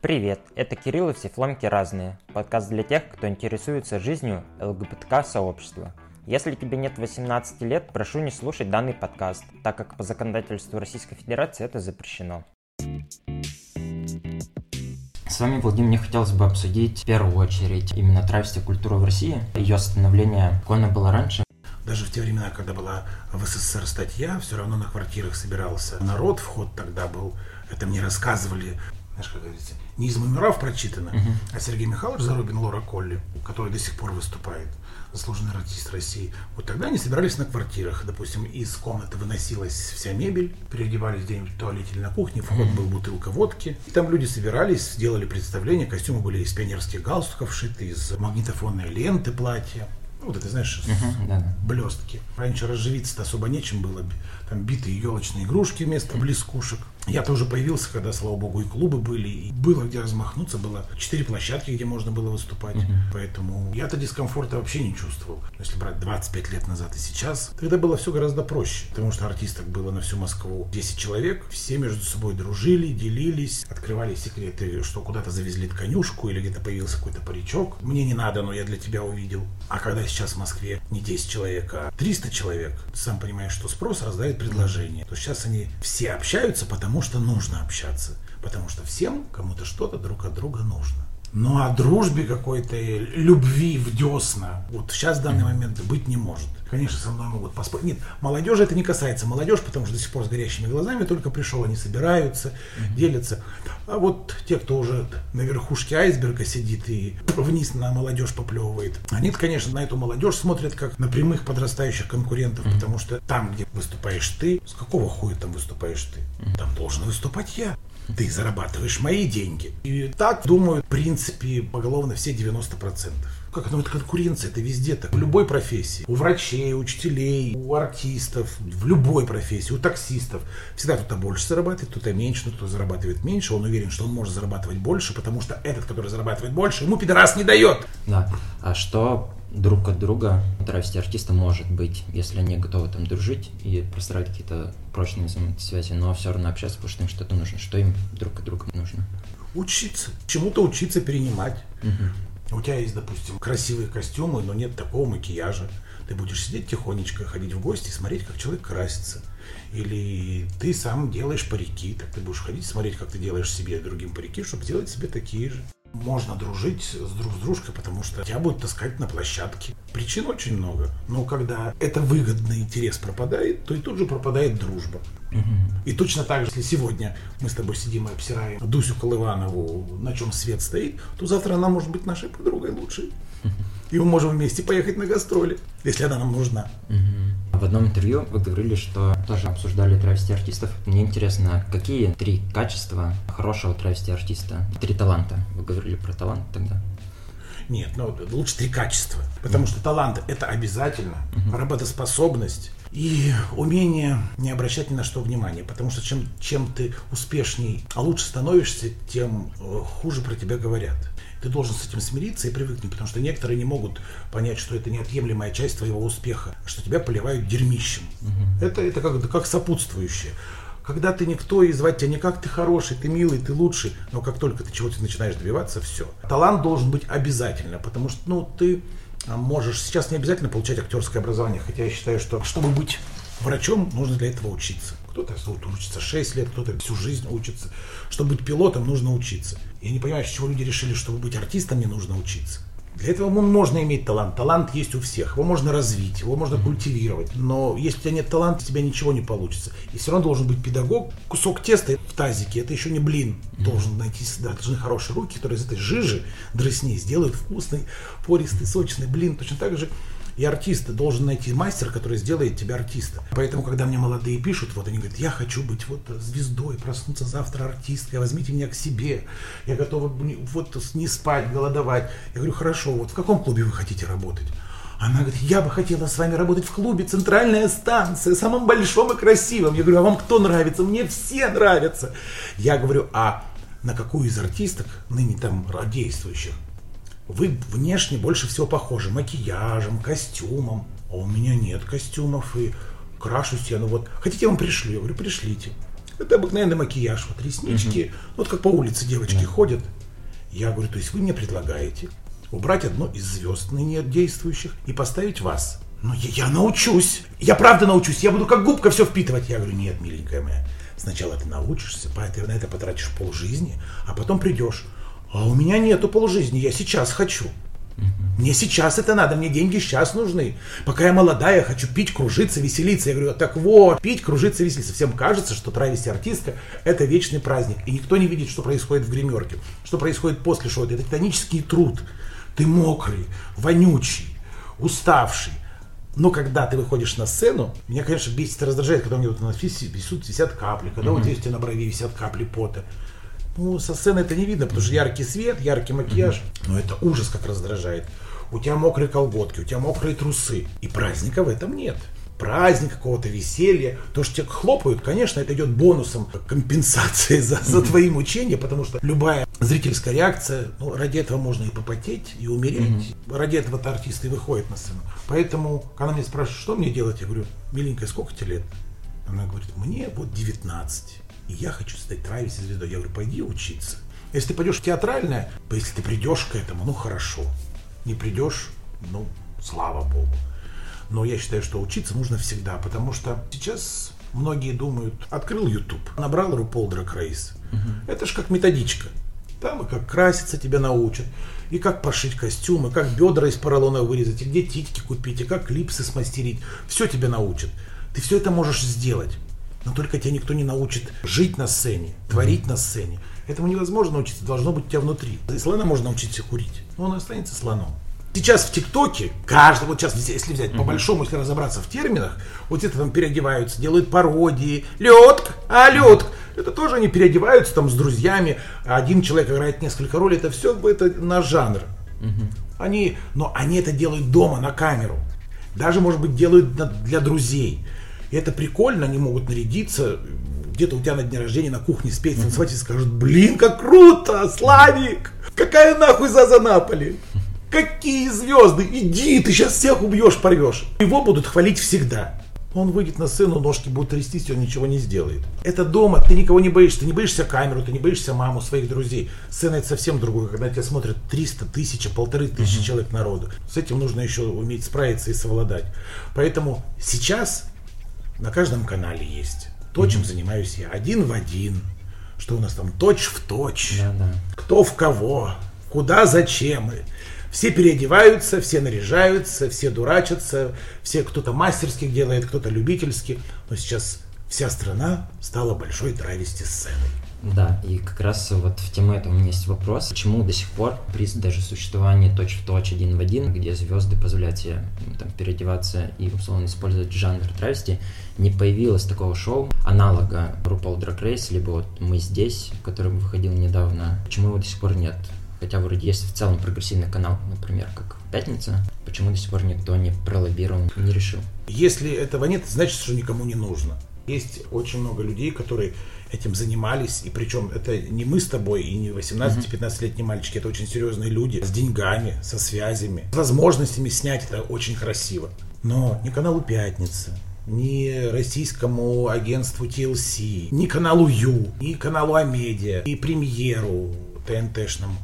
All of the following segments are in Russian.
Привет, это Кирилл и все фломки разные. Подкаст для тех, кто интересуется жизнью ЛГБТК-сообщества. Если тебе нет 18 лет, прошу не слушать данный подкаст, так как по законодательству Российской Федерации это запрещено. С вами, Владимир, мне хотелось бы обсудить в первую очередь именно травестия культуры в России. Ее становление, какое было раньше, даже в те времена, когда была в СССР статья, все равно на квартирах собирался народ, вход тогда был. Это мне рассказывали, знаешь, как говорится, не из меморав прочитано, uh-huh. а Сергей Михайлович Зарубин, Лора Колли, который до сих пор выступает, заслуженный артист России. Вот тогда они собирались на квартирах. Допустим, из комнаты выносилась вся мебель, переодевались где-нибудь в туалете или на кухне, вход uh-huh. был бутылка водки. И там люди собирались, делали представление, костюмы были из пионерских галстуков шиты, из магнитофонной ленты платья. Вот это, знаешь, uh-huh, да. блестки. Раньше разживиться-то особо нечем было. Там битые елочные игрушки вместо блескушек. Я тоже появился, когда, слава богу, и клубы были, и было где размахнуться, было четыре площадки, где можно было выступать. Uh-huh. Поэтому я-то дискомфорта вообще не чувствовал. Если брать 25 лет назад и сейчас, тогда было все гораздо проще, потому что артисток было на всю Москву 10 человек, все между собой дружили, делились, открывали секреты, что куда-то завезли тканюшку или где-то появился какой-то паричок. Мне не надо, но я для тебя увидел. А когда сейчас в Москве не 10 человек, а 300 человек, ты сам понимаешь, что спрос раздает предложение. То сейчас они все общаются, потому потому что нужно общаться. Потому что всем кому-то что-то друг от друга нужно. Ну, о дружбе какой-то, любви в десна, вот сейчас в данный момент быть не может. Конечно, со мной могут поспорить. Нет, молодежи это не касается. Молодежь, потому что до сих пор с горящими глазами только пришел, они собираются, mm-hmm. делятся. А вот те, кто уже на верхушке айсберга сидит и вниз на молодежь поплевывает, они, конечно, на эту молодежь смотрят как на прямых подрастающих конкурентов, mm-hmm. потому что там, где выступаешь ты, с какого хуя там выступаешь ты? Mm-hmm. Там должен выступать я ты зарабатываешь мои деньги. И так думают, в принципе, поголовно все 90%. Как ну, это конкуренция, это везде так. В любой профессии. У врачей, у учителей, у артистов, в любой профессии, у таксистов. Всегда кто-то больше зарабатывает, кто-то меньше, но кто зарабатывает меньше. Он уверен, что он может зарабатывать больше, потому что этот, который зарабатывает больше, ему пидорас не дает. Да. А что друг от друга травести артиста может быть, если они готовы там дружить и простраивать какие-то прочные связи, но все равно общаться, потому что им что-то нужно. Что им друг от друга нужно? Учиться. Чему-то учиться перенимать. Угу. У тебя есть, допустим, красивые костюмы, но нет такого макияжа. Ты будешь сидеть тихонечко, ходить в гости и смотреть, как человек красится. Или ты сам делаешь парики, так ты будешь ходить, смотреть, как ты делаешь себе и другим парики, чтобы сделать себе такие же. Можно дружить с друг с дружкой, потому что тебя будут таскать на площадке. Причин очень много. Но когда это выгодный интерес пропадает, то и тут же пропадает дружба. Угу. И точно так же, если сегодня мы с тобой сидим и обсираем Дусю Колыванову, на чем свет стоит, то завтра она может быть нашей подругой лучшей. И мы можем вместе поехать на гастроли, если она нам нужна. В одном интервью вы говорили, что тоже обсуждали травести артистов. Мне интересно, какие три качества хорошего травести артиста? Три таланта. Вы говорили про талант тогда. Нет, ну лучше три качества. Потому что талант это обязательно. uh Работоспособность и умение не обращать ни на что внимания. Потому что чем, чем ты успешней, а лучше становишься, тем э, хуже про тебя говорят. Ты должен с этим смириться и привыкнуть, потому что некоторые не могут понять, что это неотъемлемая часть твоего успеха, что тебя поливают дерьмищем. Угу. Это, это как, как сопутствующее. Когда ты никто и звать тебя никак, ты хороший, ты милый, ты лучший, но как только ты чего-то начинаешь добиваться, все. Талант должен быть обязательно, потому что ну, ты а, можешь сейчас не обязательно получать актерское образование, хотя я считаю, что чтобы быть врачом, нужно для этого учиться. Кто-то учится 6 лет, кто-то всю жизнь учится. Чтобы быть пилотом, нужно учиться. Я не понимаю, с чего люди решили, чтобы быть артистом, не нужно учиться. Для этого можно иметь талант. Талант есть у всех. Его можно развить, его можно культивировать. Но если у тебя нет таланта, у тебя ничего не получится. И все равно должен быть педагог. Кусок теста в тазике, это еще не блин. Должен найти, да, должны хорошие руки, которые из этой жижи, дресни, сделают вкусный, пористый, сочный блин. Точно так же и артист должен найти мастер, который сделает тебя артистом. Поэтому, когда мне молодые пишут, вот они говорят, я хочу быть вот звездой, проснуться завтра артисткой, возьмите меня к себе, я готова вот не спать, голодовать. Я говорю, хорошо, вот в каком клубе вы хотите работать? Она говорит, я бы хотела с вами работать в клубе «Центральная станция», самым большом и красивым. Я говорю, а вам кто нравится? Мне все нравятся. Я говорю, а на какую из артисток, ныне там действующих, вы внешне больше всего похожи макияжем, костюмом, а у меня нет костюмов и крашусь я, ну вот, хотите, я вам пришлю? Я говорю, пришлите. Это обыкновенный макияж, вот реснички, вот как по улице девочки ходят. Я говорю, то есть вы мне предлагаете убрать одно из звезд ныне действующих и поставить вас. Ну, я, я научусь. Я правда научусь. Я буду как губка все впитывать. Я говорю, нет, миленькая моя. Сначала ты научишься, ты на это потратишь полжизни, а потом придешь. А у меня нету полжизни, я сейчас хочу. Мне сейчас это надо, мне деньги сейчас нужны. Пока я молодая, хочу пить, кружиться, веселиться. Я говорю, так вот, пить, кружиться, веселиться. Всем кажется, что травести артистка – это вечный праздник. И никто не видит, что происходит в гримерке, что происходит после шоу. Это титанический труд. Ты мокрый, вонючий, уставший. Но когда ты выходишь на сцену, меня, конечно, бесит и раздражает, когда у меня вот на висят, висят капли, когда mm-hmm. вот здесь у тебя на брови висят капли пота. Ну, со сцены это не видно, потому что яркий свет, яркий макияж. Но это ужас как раздражает. У тебя мокрые колготки, у тебя мокрые трусы. И праздника в этом нет праздник, какого-то веселья. То, что тебя хлопают, конечно, это идет бонусом компенсации за, за твои мучения, потому что любая зрительская реакция, ну, ради этого можно и попотеть, и умереть. Mm-hmm. Ради этого-то артисты и выходят на сцену. Поэтому, когда меня спрашивают, что мне делать, я говорю, миленькая, сколько тебе лет? Она говорит, мне вот 19, и я хочу стать Травис звездой. Я говорю, пойди учиться. Если ты пойдешь в театральное, если ты придешь к этому, ну хорошо. Не придешь, ну, слава богу. Но я считаю, что учиться нужно всегда, потому что сейчас многие думают, открыл YouTube, набрал RuPaul Drag Race. Угу. Это же как методичка. Там и как краситься тебя научат, и как пошить костюмы, как бедра из поролона вырезать, и где титьки купить, и как клипсы смастерить. Все тебя научат. Ты все это можешь сделать. Но только тебя никто не научит жить на сцене, творить на сцене. Этому невозможно научиться, должно быть у тебя внутри. И слона можно научиться курить, но он останется слоном. Сейчас в ТикТоке, каждый, вот сейчас, если взять по большому, если разобраться в терминах, вот это там переодеваются, делают пародии, ледка, а ледка. Это тоже они переодеваются там с друзьями, один человек играет несколько ролей, это все это наш жанр. Они, но они это делают дома на камеру. Даже, может быть, делают для друзей. И это прикольно, они могут нарядиться, где-то у тебя на дне рождения на кухне спеть, танцевать и скажут, блин, как круто, Славик, какая нахуй Заза Наполи. Какие звезды? Иди, ты сейчас всех убьешь, порвешь. Его будут хвалить всегда. Он выйдет на сцену, ножки будут трястись, он ничего не сделает. Это дома, ты никого не боишься, ты не боишься камеру, ты не боишься маму, своих друзей. Сцена это совсем другое, когда тебя смотрят 300 тысяч, полторы тысячи uh-huh. человек народу. С этим нужно еще уметь справиться и совладать. Поэтому сейчас на каждом канале есть то, чем занимаюсь я. Один в один. Что у нас там точь в точь. Да-да. Кто в кого. Куда, зачем. Все переодеваются, все наряжаются, все дурачатся, все кто-то мастерских делает, кто-то любительски. Но сейчас вся страна стала большой травести сценой. Да, и как раз вот в тему этого у меня есть вопрос. Почему до сих пор при даже существовании точь-в-точь один в один, где звезды позволяют себе там, переодеваться и условно использовать жанр травести, не появилось такого шоу, аналога RuPaul Drag Race, либо вот «Мы здесь», который выходил недавно. Почему его до сих пор нет? Хотя вроде есть в целом прогрессивный канал, например, как «Пятница». Почему до сих пор никто не пролоббировал, не решил? Если этого нет, значит, что никому не нужно. Есть очень много людей, которые этим занимались, и причем это не мы с тобой и не 18-15-летние мальчики, это очень серьезные люди с деньгами, со связями, с возможностями снять это очень красиво. Но не каналу «Пятница», ни российскому агентству TLC, ни каналу Ю, ни каналу Амедиа, ни премьеру ТНТшному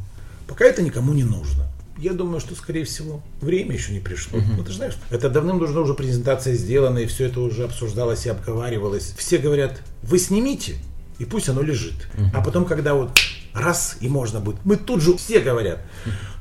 Пока это никому не нужно. Я думаю, что, скорее всего, время еще не пришло. Uh-huh. Ну, ты знаешь, это давным-давно уже презентация сделана, и все это уже обсуждалось и обговаривалось. Все говорят, вы снимите, и пусть оно лежит. Uh-huh. А потом, когда вот раз и можно будет, мы тут же все говорят.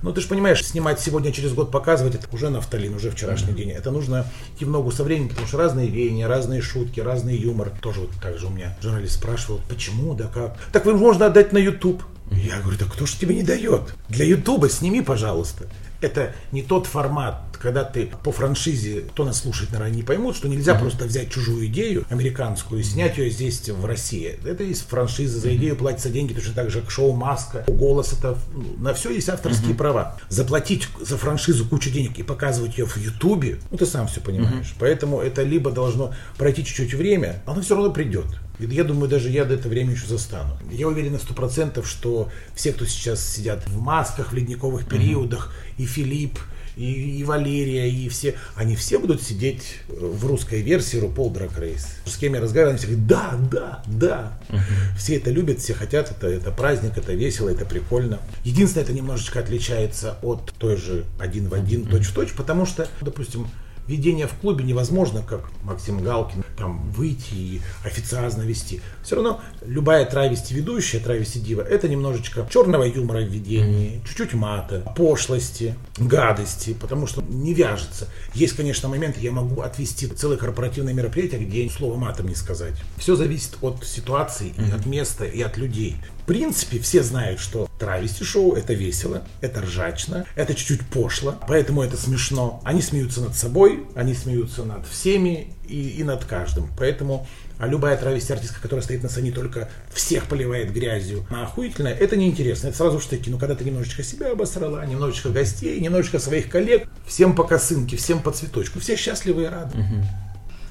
Но ты же понимаешь, снимать сегодня, через год показывать, это уже нафталин, уже вчерашний день. Это нужно идти в ногу со временем, потому что разные веяния, разные шутки, разный юмор. Тоже вот так же у меня журналист спрашивал, почему, да как. Так вы можно отдать на YouTube. Я говорю, да кто же тебе не дает? Для Ютуба сними, пожалуйста. Это не тот формат, когда ты по франшизе, кто нас слушает, наверное, не поймут, что нельзя uh-huh. просто взять чужую идею американскую и снять ее здесь, в России. Это есть франшиза, за идею платятся деньги, точно так же, как шоу «Маска», «Голос», это на все есть авторские uh-huh. права. Заплатить за франшизу кучу денег и показывать ее в Ютубе, ну ты сам все понимаешь. Uh-huh. Поэтому это либо должно пройти чуть-чуть время, оно все равно придет. Я думаю, даже я до этого времени еще застану. Я уверен на сто процентов, что все, кто сейчас сидят в масках в ледниковых периодах, mm-hmm. и Филипп, и, и Валерия, и все, они все будут сидеть в русской версии RuPaul Drag Race. С кем я разговариваю, они все говорят, да, да, да. Uh-huh. Все это любят, все хотят, это, это праздник, это весело, это прикольно. Единственное, это немножечко отличается от той же один в один, точь в точь, потому что, допустим, ведение в клубе невозможно, как Максим Галкин, там выйти и официозно вести. Все равно любая травести ведущая, травести дива, это немножечко черного юмора в ведении, чуть-чуть мата, пошлости, гадости, потому что не вяжется. Есть, конечно, моменты, я могу отвести целое корпоративное мероприятие, где слово матом не сказать. Все зависит от ситуации, и от места, и от людей. В принципе, все знают, что травести шоу это весело, это ржачно, это чуть-чуть пошло, поэтому это смешно. Они смеются над собой, они смеются над всеми и, и над каждым. Поэтому а любая травести артистка, которая стоит на сцене, только всех поливает грязью, она охуительная, это неинтересно. Это сразу штыки. Но когда ты немножечко себя обосрала, немножечко гостей, немножечко своих коллег, всем по косынке, всем по цветочку, все счастливы и рады. Угу.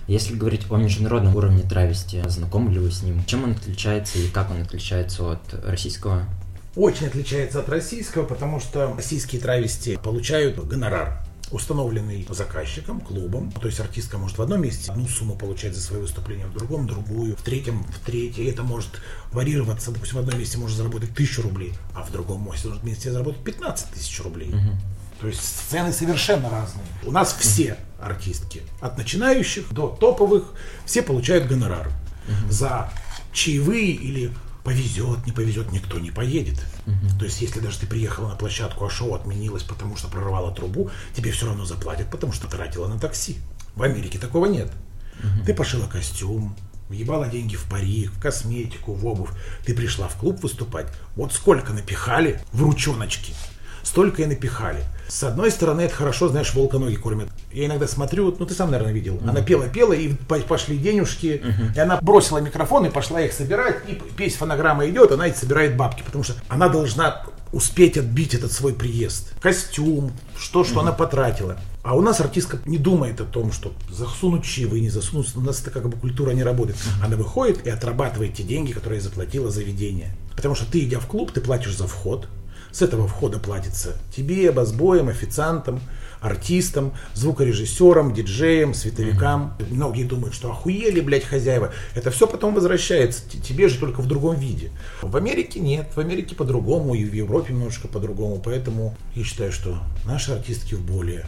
Если говорить о международном уровне травести, знакомы ли вы с ним? Чем он отличается и как он отличается от российского? Очень отличается от российского, потому что российские травести получают гонорар установленный заказчиком, клубом. То есть артистка может в одном месте одну сумму получать за свое выступление, в другом другую, в третьем в третье. Это может варьироваться. Допустим, в одном месте может заработать тысячу рублей, а в другом месте заработать 15 тысяч рублей. Угу. То есть сцены совершенно разные. У нас все артистки, от начинающих до топовых, все получают гонорар. Угу. За чаевые или повезет, не повезет, никто не поедет. Угу. То есть, если даже ты приехала на площадку, а шоу отменилось, потому что прорвала трубу, тебе все равно заплатят, потому что тратила на такси. В Америке такого нет. Угу. Ты пошила костюм, въебала деньги в парик, в косметику, в обувь. Ты пришла в клуб выступать. Вот сколько напихали в ручоночки, столько и напихали. С одной стороны, это хорошо, знаешь, волка ноги кормят. Я иногда смотрю, ну ты сам, наверное, видел. Mm-hmm. Она пела-пела, и пошли денежки. Mm-hmm. И она бросила микрофон и пошла их собирать. И песь фонограмма идет, она и собирает бабки. Потому что она должна успеть отбить этот свой приезд. Костюм, что, что mm-hmm. она потратила. А у нас артистка не думает о том, что засунуть чаевые, не засунуть. У нас это как бы культура не работает. Mm-hmm. Она выходит и отрабатывает те деньги, которые заплатила заведение. Потому что ты, идя в клуб, ты платишь за вход, с этого входа платится тебе, басбоем, официантам, артистам, звукорежиссерам, диджеям, световикам. Mm-hmm. Многие думают, что охуели, блядь, хозяева. Это все потом возвращается. Тебе же только в другом виде. В Америке нет. В Америке по-другому, и в Европе немножко по-другому. Поэтому я считаю, что наши артистки в более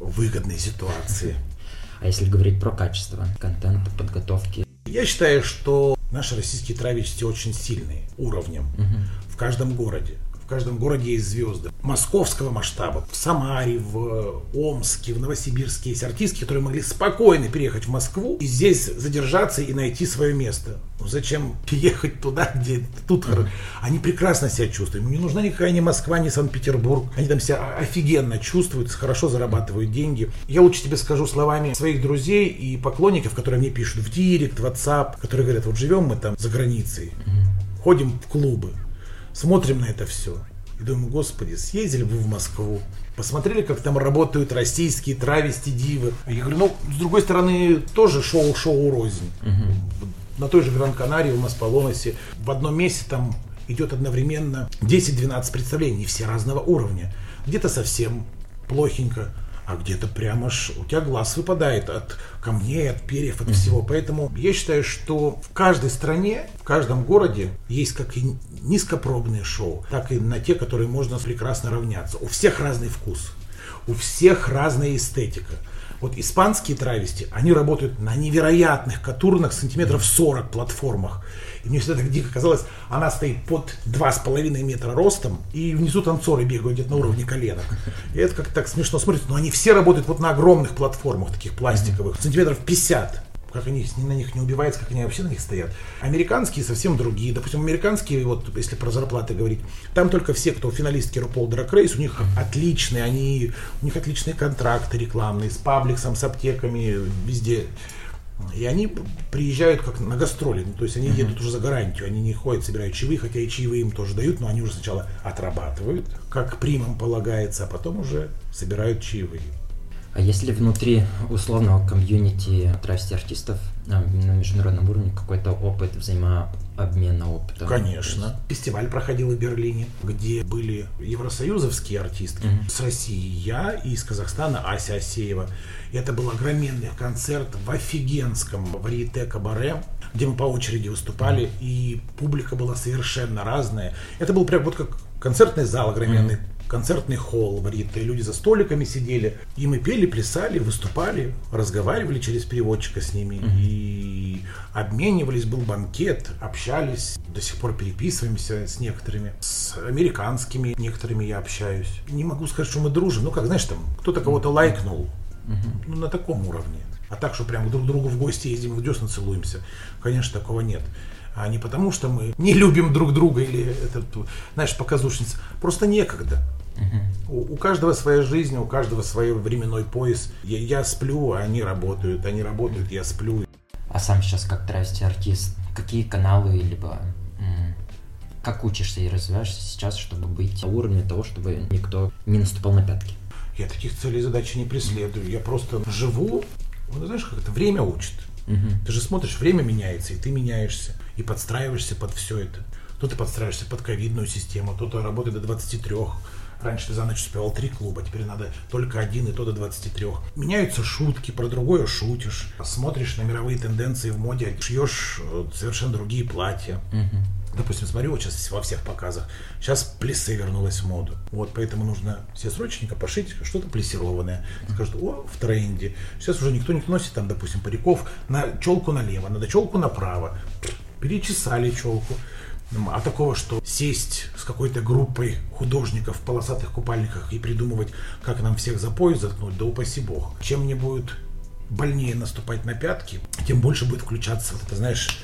выгодной ситуации. А если говорить про качество контента, подготовки? Я считаю, что наши российские травести очень сильные уровнем угу. в каждом городе каждом городе есть звезды. Московского масштаба. В Самаре, в Омске, в Новосибирске есть артистки, которые могли спокойно переехать в Москву и здесь задержаться и найти свое место. Ну, зачем ехать туда, где тут mm-hmm. Они прекрасно себя чувствуют. Им не нужна никакая ни Москва, ни Санкт-Петербург. Они там себя офигенно чувствуют, хорошо зарабатывают деньги. Я лучше тебе скажу словами своих друзей и поклонников, которые мне пишут в Директ, в WhatsApp, которые говорят, вот живем мы там за границей, mm-hmm. ходим в клубы, смотрим на это все. И думаю, господи, съездили бы в Москву, посмотрели, как там работают российские травести дивы. Я говорю, ну, с другой стороны, тоже шоу-шоу рознь. Угу. На той же Гран-Канарии, в Масполоносе, в одном месте там идет одновременно 10-12 представлений, все разного уровня. Где-то совсем плохенько, а где-то прямо ж у тебя глаз выпадает от камней, от перьев, от всего. Поэтому я считаю, что в каждой стране, в каждом городе есть как и низкопробные шоу, так и на те, которые можно прекрасно равняться. У всех разный вкус, у всех разная эстетика. Вот испанские травести, они работают на невероятных катурных сантиметров 40 платформах. И мне всегда так дико казалось, она стоит под 2,5 метра ростом, и внизу танцоры бегают где-то на уровне коленок. И это как-то так смешно смотрится. Но они все работают вот на огромных платформах, таких пластиковых, сантиметров 50 как они на них не убиваются, как они вообще на них стоят. Американские совсем другие. Допустим, американские, вот если про зарплаты говорить, там только все, кто финалистки RuPaul Drag Race, у них отличные, они, у них отличные контракты рекламные с пабликсом, с аптеками, везде. И они приезжают как на гастроли, ну, то есть они uh-huh. едут уже за гарантию, они не ходят, собирают чаевые, хотя и чаевые им тоже дают, но они уже сначала отрабатывают, как примам полагается, а потом уже собирают чаевые. А если внутри условного комьюнити травести артистов а, на международном уровне какой-то опыт взаимообмена опытом? Конечно. Фестиваль проходил в Берлине, где были евросоюзовские артисты. Mm-hmm. С России я и из Казахстана Ася Асеева. И это был огроменный концерт в офигенском варьете кабаре где мы по очереди выступали, mm-hmm. и публика была совершенно разная. Это был прям вот как концертный зал огроменный, mm-hmm концертный холл варит, и люди за столиками сидели, и мы пели, плясали, выступали, разговаривали через переводчика с ними, mm-hmm. и обменивались, был банкет, общались, до сих пор переписываемся с некоторыми, с американскими некоторыми я общаюсь. Не могу сказать, что мы дружим, ну как, знаешь, там, кто-то кого-то лайкнул, mm-hmm. ну на таком уровне. А так, что прям друг к другу в гости ездим, в десна целуемся, конечно, такого нет а не потому, что мы не любим друг друга или это, знаешь, показушница. Просто некогда. У, у каждого своя жизнь, у каждого свой временной пояс. Я, я сплю, а они работают, они работают, я сплю. А сам сейчас как травести артист, какие каналы, либо как учишься и развиваешься сейчас, чтобы быть на уровне того, чтобы никто не наступал на пятки? Я таких целей и задач не преследую. Я просто живу, ну, знаешь, как это время учит. Угу. Ты же смотришь, время меняется, и ты меняешься, и подстраиваешься под все это. То ты подстраиваешься под ковидную систему, то то работает до 23, Раньше ты за ночь успевал три клуба, теперь надо только один, и то до 23. Меняются шутки, про другое шутишь. Смотришь на мировые тенденции в моде, шьешь э, совершенно другие платья. Угу. Допустим, смотрю, вот сейчас во всех показах, сейчас плесы вернулась в моду. Вот, поэтому нужно все срочненько пошить что-то плессированное. Скажут, о, в тренде. Сейчас уже никто не носит там, допустим, париков на челку налево, надо челку направо. Перечесали челку. А такого, что сесть с какой-то группой художников в полосатых купальниках и придумывать, как нам всех за пояс заткнуть, да упаси бог. Чем мне будет больнее наступать на пятки, тем больше будет включаться, вот это, знаешь,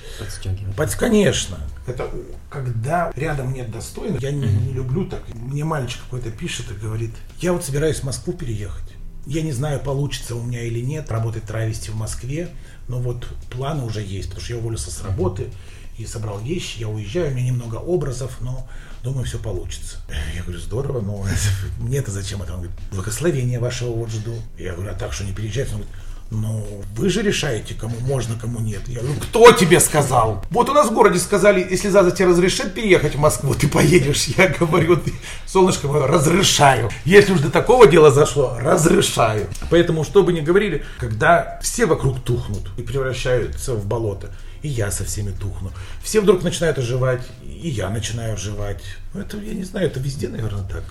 под, конечно. Это когда рядом нет достойных, я не, не люблю так. Мне мальчик какой-то пишет и говорит, я вот собираюсь в Москву переехать. Я не знаю, получится у меня или нет работать травести в Москве, но вот планы уже есть, потому что я уволился с работы, и собрал вещи, я уезжаю, у меня немного образов, но думаю, все получится. Я говорю, здорово, но мне-то зачем это? Он говорит, благословение вашего вот жду. Я говорю, а так что не переезжать? Он говорит, ну, вы же решаете, кому можно, кому нет. Я говорю, кто тебе сказал? Вот у нас в городе сказали, если Заза тебе разрешит переехать в Москву, ты поедешь. Я говорю, солнышко мое, разрешаю. Если уж до такого дела зашло, разрешаю. Поэтому, что бы ни говорили, когда все вокруг тухнут и превращаются в болото, и я со всеми тухну. Все вдруг начинают оживать, и я начинаю оживать. Ну, это, я не знаю, это везде, наверное, так.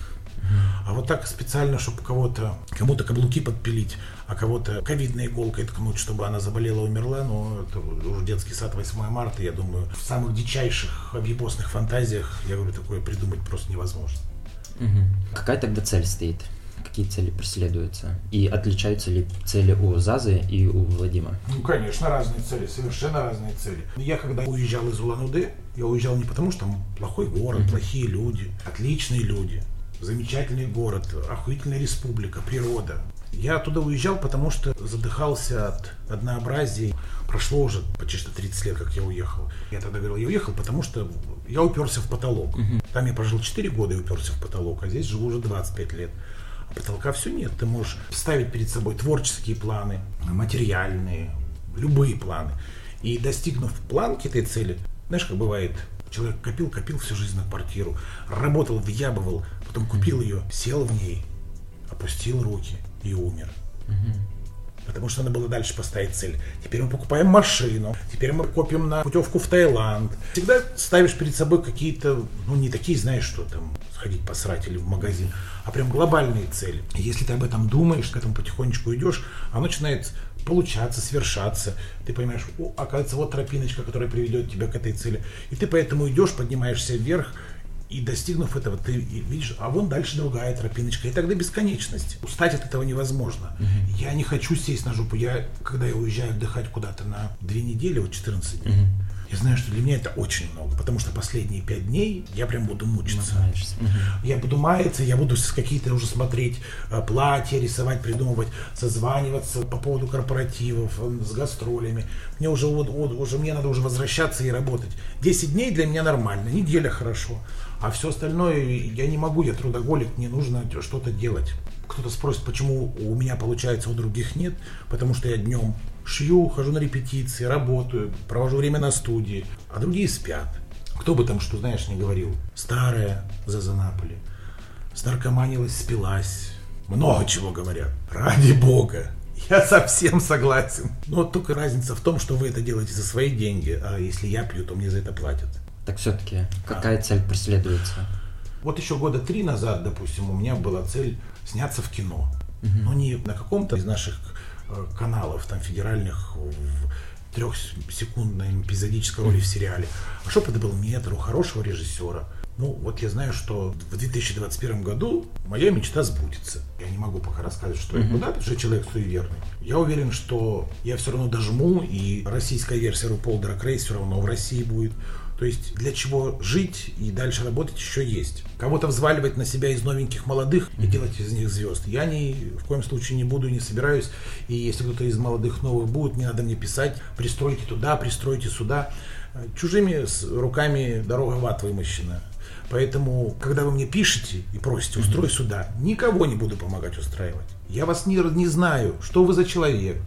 А вот так специально, чтобы кого-то, кому-то каблуки подпилить, а кого-то ковидной иголкой ткнуть, чтобы она заболела, умерла, ну, это уже детский сад 8 марта, я думаю, в самых дичайших объебосных фантазиях, я говорю, такое придумать просто невозможно. Угу. Какая тогда цель стоит? какие цели преследуются? И отличаются ли цели у Зазы и у Владима? Ну, конечно, разные цели, совершенно разные цели. Я когда уезжал из Улан-Удэ, я уезжал не потому, что там плохой город, mm-hmm. плохие люди, отличные люди, замечательный город, охуительная республика, природа. Я оттуда уезжал, потому что задыхался от однообразия. Прошло уже почти 30 лет, как я уехал. Я тогда говорил, я уехал, потому что я уперся в потолок. Угу. Там я прожил 4 года и уперся в потолок, а здесь живу уже 25 лет потолка все нет. Ты можешь ставить перед собой творческие планы, материальные, любые планы. И достигнув планки этой цели, знаешь, как бывает, человек копил, копил всю жизнь на квартиру, работал, въябывал, потом купил ее, сел в ней, опустил руки и умер. Потому что надо было дальше поставить цель. Теперь мы покупаем машину, теперь мы копим на путевку в Таиланд. Всегда ставишь перед собой какие-то, ну не такие, знаешь, что там, сходить посрать или в магазин, а прям глобальные цели. И если ты об этом думаешь, к этому потихонечку идешь, оно начинает получаться, свершаться. Ты понимаешь, о, оказывается, вот тропиночка, которая приведет тебя к этой цели. И ты поэтому идешь, поднимаешься вверх, и достигнув этого, ты видишь, а вон дальше другая тропиночка, и тогда бесконечность. Устать от этого невозможно. Угу. Я не хочу сесть на жопу. Я, когда я уезжаю отдыхать куда-то на две недели, вот 14 дней, угу. Я знаю, что для меня это очень много, потому что последние пять дней я прям буду мучиться. Угу. Я буду маяться, я буду какие-то уже смотреть э, платья, рисовать, придумывать, созваниваться по поводу корпоративов, э, с гастролями. Мне уже, вот, вот, уже, мне надо уже возвращаться и работать. 10 дней для меня нормально, неделя хорошо. А все остальное я не могу, я трудоголик, мне нужно что-то делать. Кто-то спросит, почему у меня получается, у других нет. Потому что я днем шью, хожу на репетиции, работаю, провожу время на студии, а другие спят. Кто бы там что, знаешь, не говорил. Старая Зазанаполи. Старкоманилась, спилась. Много чего говорят. Ради бога. Я совсем согласен. Но только разница в том, что вы это делаете за свои деньги, а если я пью, то мне за это платят. Так все-таки, какая а. цель преследуется? Вот еще года три назад, допустим, у меня была цель сняться в кино. Угу. Но не на каком-то из наших э, каналов, там, федеральных, в трехсекундной эпизодической роли в сериале. А чтобы это был метр у хорошего режиссера. Ну, вот я знаю, что в 2021 году моя мечта сбудется. Я не могу пока рассказывать, что mm-hmm. куда, потому что человек суеверный. Я уверен, что я все равно дожму, и российская версия Руполдера Крейс все равно в России будет. То есть для чего жить и дальше работать еще есть. Кого-то взваливать на себя из новеньких молодых и делать из них звезд. Я ни в коем случае не буду и не собираюсь. И если кто-то из молодых новых будет, не надо мне писать, пристройте туда, пристройте сюда. Чужими руками дорога в ад вымощена. Поэтому, когда вы мне пишете и просите, устрой сюда, никого не буду помогать устраивать. Я вас не, не знаю, что вы за человек.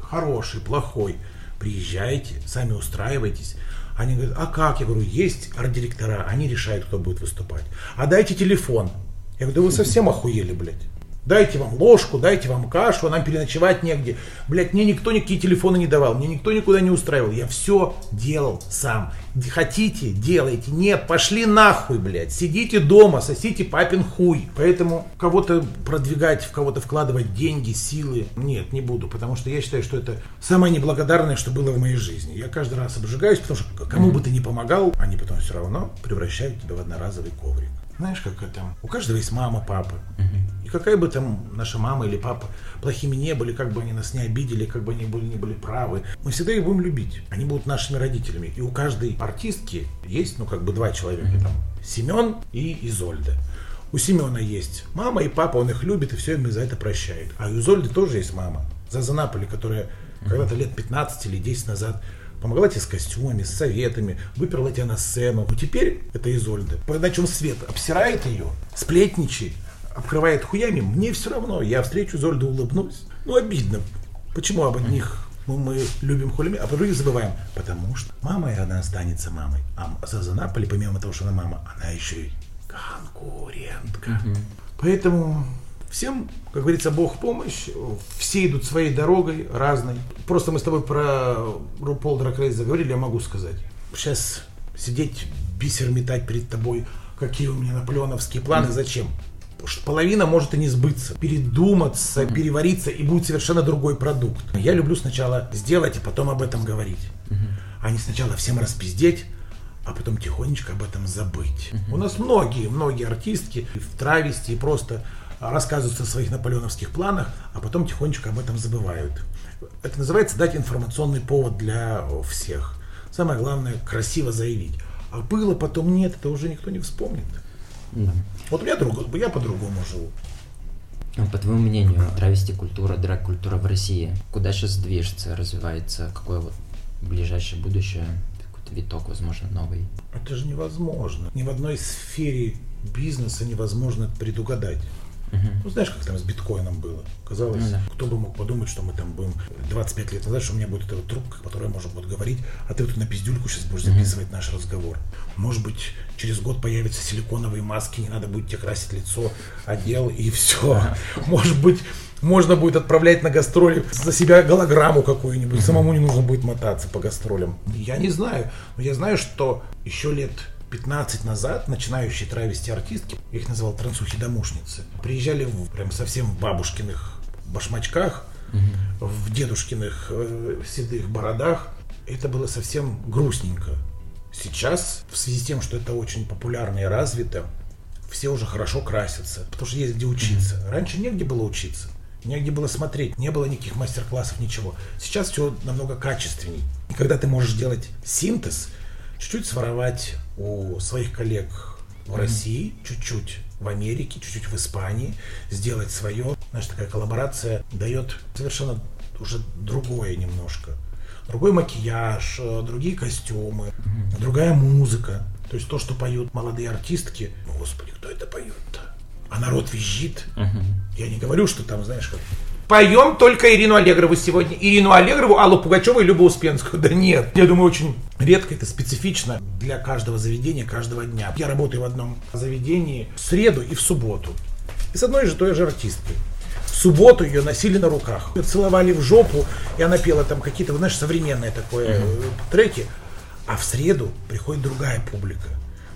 Хороший, плохой. Приезжайте, сами устраивайтесь. Они говорят, а как? Я говорю, есть арт-директора, они решают, кто будет выступать. А дайте телефон. Я говорю, да вы совсем охуели, блядь. Дайте вам ложку, дайте вам кашу, а нам переночевать негде. Блять, мне никто никакие телефоны не давал, мне никто никуда не устраивал. Я все делал сам. Хотите, делайте. Нет, пошли нахуй, блядь. Сидите дома, сосите папин хуй. Поэтому кого-то продвигать, в кого-то вкладывать деньги, силы, нет, не буду. Потому что я считаю, что это самое неблагодарное, что было в моей жизни. Я каждый раз обжигаюсь, потому что кому бы ты ни помогал, они потом все равно превращают тебя в одноразовый коврик. Знаешь, как это? У каждого есть мама, папа. И какая бы там наша мама или папа плохими не были, как бы они нас не обидели, как бы они были, не были правы, мы всегда их будем любить. Они будут нашими родителями. И у каждой артистки есть, ну, как бы два человека. Там Семен и Изольда. У Семена есть мама и папа, он их любит, и все им за это прощает. А у Изольды тоже есть мама. Заза Наполи, которая когда-то лет 15 или 10 назад помогла тебе с костюмами, с советами, выперла тебя на сцену. Но теперь это Изольда. На чем свет обсирает ее, сплетничает, обкрывает хуями, мне все равно. Я встречу Изольду, улыбнусь. Ну, обидно. Почему об одних мы, мы любим хулими, а по других забываем? Потому что мама, и она останется мамой. А Заза Наполи, помимо того, что она мама, она еще и конкурентка. Угу. Поэтому Всем, как говорится, Бог помощь. Все идут своей дорогой, разной. Просто мы с тобой про Рупол Дракрейс заговорили, я могу сказать. Сейчас сидеть, бисер метать перед тобой, какие у меня наполеоновские планы, mm зачем? Что половина может и не сбыться, передуматься, mm перевариться, и будет совершенно другой продукт. Я люблю сначала сделать, и потом об этом говорить. mm А не сначала всем распиздеть, а потом тихонечко об этом забыть. mm У нас многие, многие артистки в травести и просто рассказывают о своих наполеоновских планах, а потом тихонечко об этом забывают. Это называется дать информационный повод для всех. Самое главное, красиво заявить. А было, потом нет, это уже никто не вспомнит. Да. Вот у меня друг, я по-другому живу. А по твоему мнению, травести культура, драг-культура в России, куда сейчас движется, развивается, какое вот ближайшее будущее, какой-то виток, возможно, новый? Это же невозможно. Ни в одной сфере бизнеса невозможно предугадать. Угу. Ну, знаешь, как там с биткоином было. Казалось, ну, да. кто бы мог подумать, что мы там будем 25 лет назад, что у меня будет эта вот трубка, которая может будет говорить, а ты вот на пиздюльку сейчас будешь записывать угу. наш разговор. Может быть, через год появятся силиконовые маски, не надо будет тебе красить лицо, одел и все. Может быть, можно будет отправлять на гастроли за себя голограмму какую-нибудь, самому не нужно будет мотаться по гастролям. Я не знаю, но я знаю, что еще лет 15 назад начинающие травести артистки, их называл трансухи-домушницы, приезжали в, прям совсем в бабушкиных башмачках, угу. в дедушкиных э, седых бородах. Это было совсем грустненько. Сейчас, в связи с тем, что это очень популярно и развито, все уже хорошо красятся, потому что есть где учиться. Раньше негде было учиться. негде было смотреть, не было никаких мастер-классов, ничего. Сейчас все намного качественней. И когда ты можешь делать синтез, чуть-чуть своровать у своих коллег в России, чуть-чуть в Америке, чуть-чуть в Испании, сделать свое. Знаешь, такая коллаборация дает совершенно уже другое немножко. Другой макияж, э, другие костюмы, другая музыка. То есть то, что поют молодые артистки, ну, господи, кто это поет-то? А народ визжит. Я не говорю, что там, знаешь, как Поем только Ирину Аллегрову сегодня. Ирину Аллегрову, Аллу Пугачеву и Любу Успенскую. Да нет. Я думаю, очень редко, это специфично для каждого заведения, каждого дня. Я работаю в одном заведении в среду и в субботу. И с одной же той же артисткой. В субботу ее носили на руках. Ее целовали в жопу, и она пела там какие-то, знаешь, современные такое mm-hmm. треки. А в среду приходит другая публика.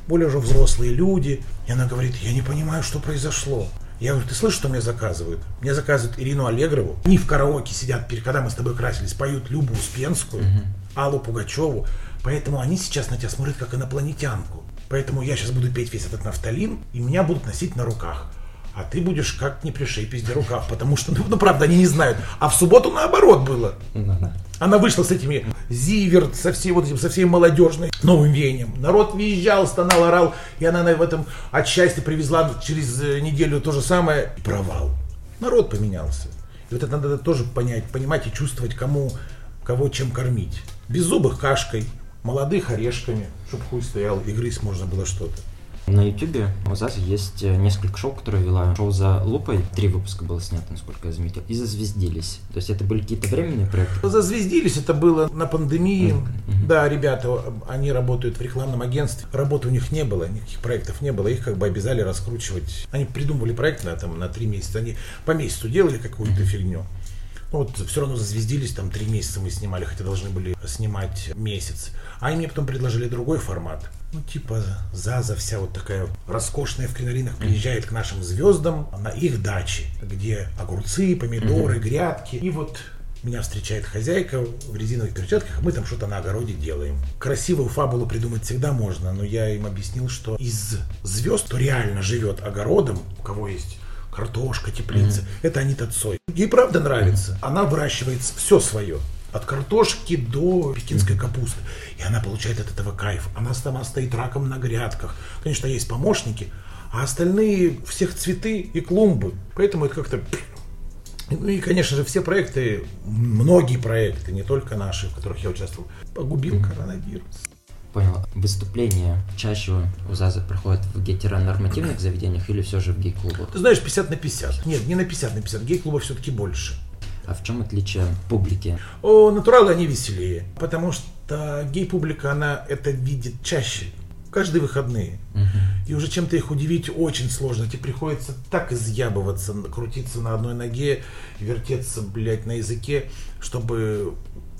Более уже взрослые люди. И она говорит, я не понимаю, что произошло. Я говорю, ты слышишь, что мне заказывают? Мне заказывают Ирину Аллегрову. Они в караоке сидят, когда мы с тобой красились, поют Любу Успенскую, угу. Аллу Пугачеву. Поэтому они сейчас на тебя смотрят как инопланетянку. Поэтому я сейчас буду петь весь этот нафталин, и меня будут носить на руках. А ты будешь как не пришей пизде рукав, потому что, ну, ну правда, они не знают. А в субботу наоборот было. Она вышла с этими Зиверт, со всей вот этим, со всей молодежной новым веянием. Народ визжал, стонал, орал, и она в этом от счастья привезла через э, неделю то же самое. Провал. Народ поменялся. И вот это надо тоже понять, понимать и чувствовать, кому, кого чем кормить. Беззубых кашкой, молодых орешками, чтобы хуй стоял, и грызть можно было что-то. На Ютубе у Зазы есть э, несколько шоу, которые вела. Шоу «За лупой», три выпуска было снято, насколько я заметил, и «Зазвездились». То есть это были какие-то временные проекты? «Зазвездились» это было на пандемии. Mm-hmm. Да, ребята, они работают в рекламном агентстве. Работы у них не было, никаких проектов не было. Их как бы обязали раскручивать. Они придумывали проект на, там, на три месяца. Они по месяцу делали какую-то mm-hmm. фигню. Ну, вот все равно зазвездились, там три месяца мы снимали, хотя должны были снимать месяц. А они мне потом предложили другой формат ну, типа Заза вся вот такая роскошная в кринолинах приезжает к нашим звездам на их даче, где огурцы, помидоры, грядки. И вот меня встречает хозяйка в резиновых перчатках, мы там что-то на огороде делаем. Красивую фабулу придумать всегда можно, но я им объяснил, что из звезд, кто реально живет огородом, у кого есть картошка, теплица, mm-hmm. это Анита Цой. Ей правда нравится. Она выращивает все свое от картошки до пекинской капусты. И она получает от этого кайф. Она сама стоит раком на грядках. Конечно, есть помощники, а остальные всех цветы и клумбы. Поэтому это как-то... Ну и, конечно же, все проекты, многие проекты, не только наши, в которых я участвовал, погубил коронавирус. Понял. Выступления чаще у ЗАЗа проходят в гетеронормативных заведениях или все же в гей-клубах? Ты знаешь, 50 на 50. Нет, не на 50 на 50. Гей-клубов все-таки больше. А в чем отличие публики? О, натуралы они веселее, потому что гей-публика, она это видит чаще, каждые выходные. Угу. И уже чем-то их удивить очень сложно. Тебе приходится так изъябываться, крутиться на одной ноге, вертеться, блядь, на языке, чтобы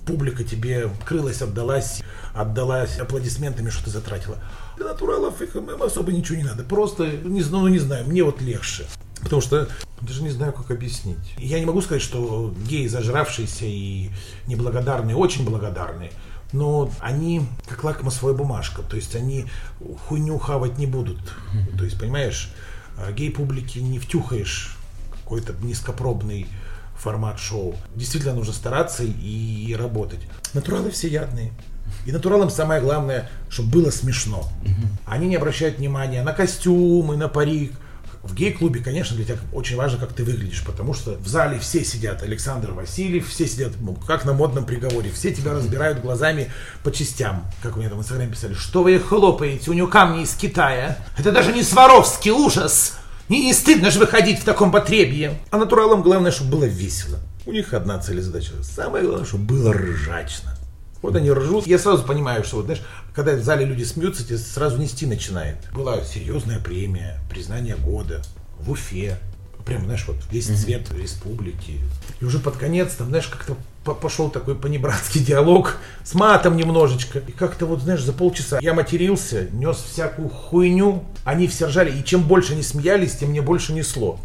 публика тебе крылась, отдалась, отдалась аплодисментами, что ты затратила. Для натуралов их особо ничего не надо. Просто, не, ну, не знаю, мне вот легче. Потому что даже не знаю, как объяснить. Я не могу сказать, что геи зажравшиеся и неблагодарные, очень благодарные, но они как лакмусовая бумажка, то есть они хуйню хавать не будут. То есть, понимаешь, а гей-публике не втюхаешь какой-то низкопробный формат шоу. Действительно нужно стараться и работать. Натуралы все ядные. И натуралам самое главное, чтобы было смешно. Они не обращают внимания на костюмы, на парик. В гей-клубе, конечно, для тебя очень важно, как ты выглядишь, потому что в зале все сидят, Александр Васильев, все сидят, ну, как на модном приговоре, все тебя разбирают глазами по частям, как у меня там в Инстаграме писали, что вы их хлопаете, у него камни из Китая, это даже не Сваровский ужас, не, не стыдно же выходить в таком потребье. А натуралам главное, чтобы было весело. У них одна цель и задача. Самое главное, чтобы было ржачно. Вот они ржут. Я сразу понимаю, что вот, знаешь, когда в зале люди смеются, тебе сразу нести начинает. Была серьезная премия, признание года в Уфе. Прям, знаешь, вот весь цвет республики. И уже под конец, там, знаешь, как-то пошел такой понебратский диалог с матом немножечко. И как-то вот, знаешь, за полчаса я матерился, нес всякую хуйню. Они все ржали. И чем больше они смеялись, тем мне больше несло.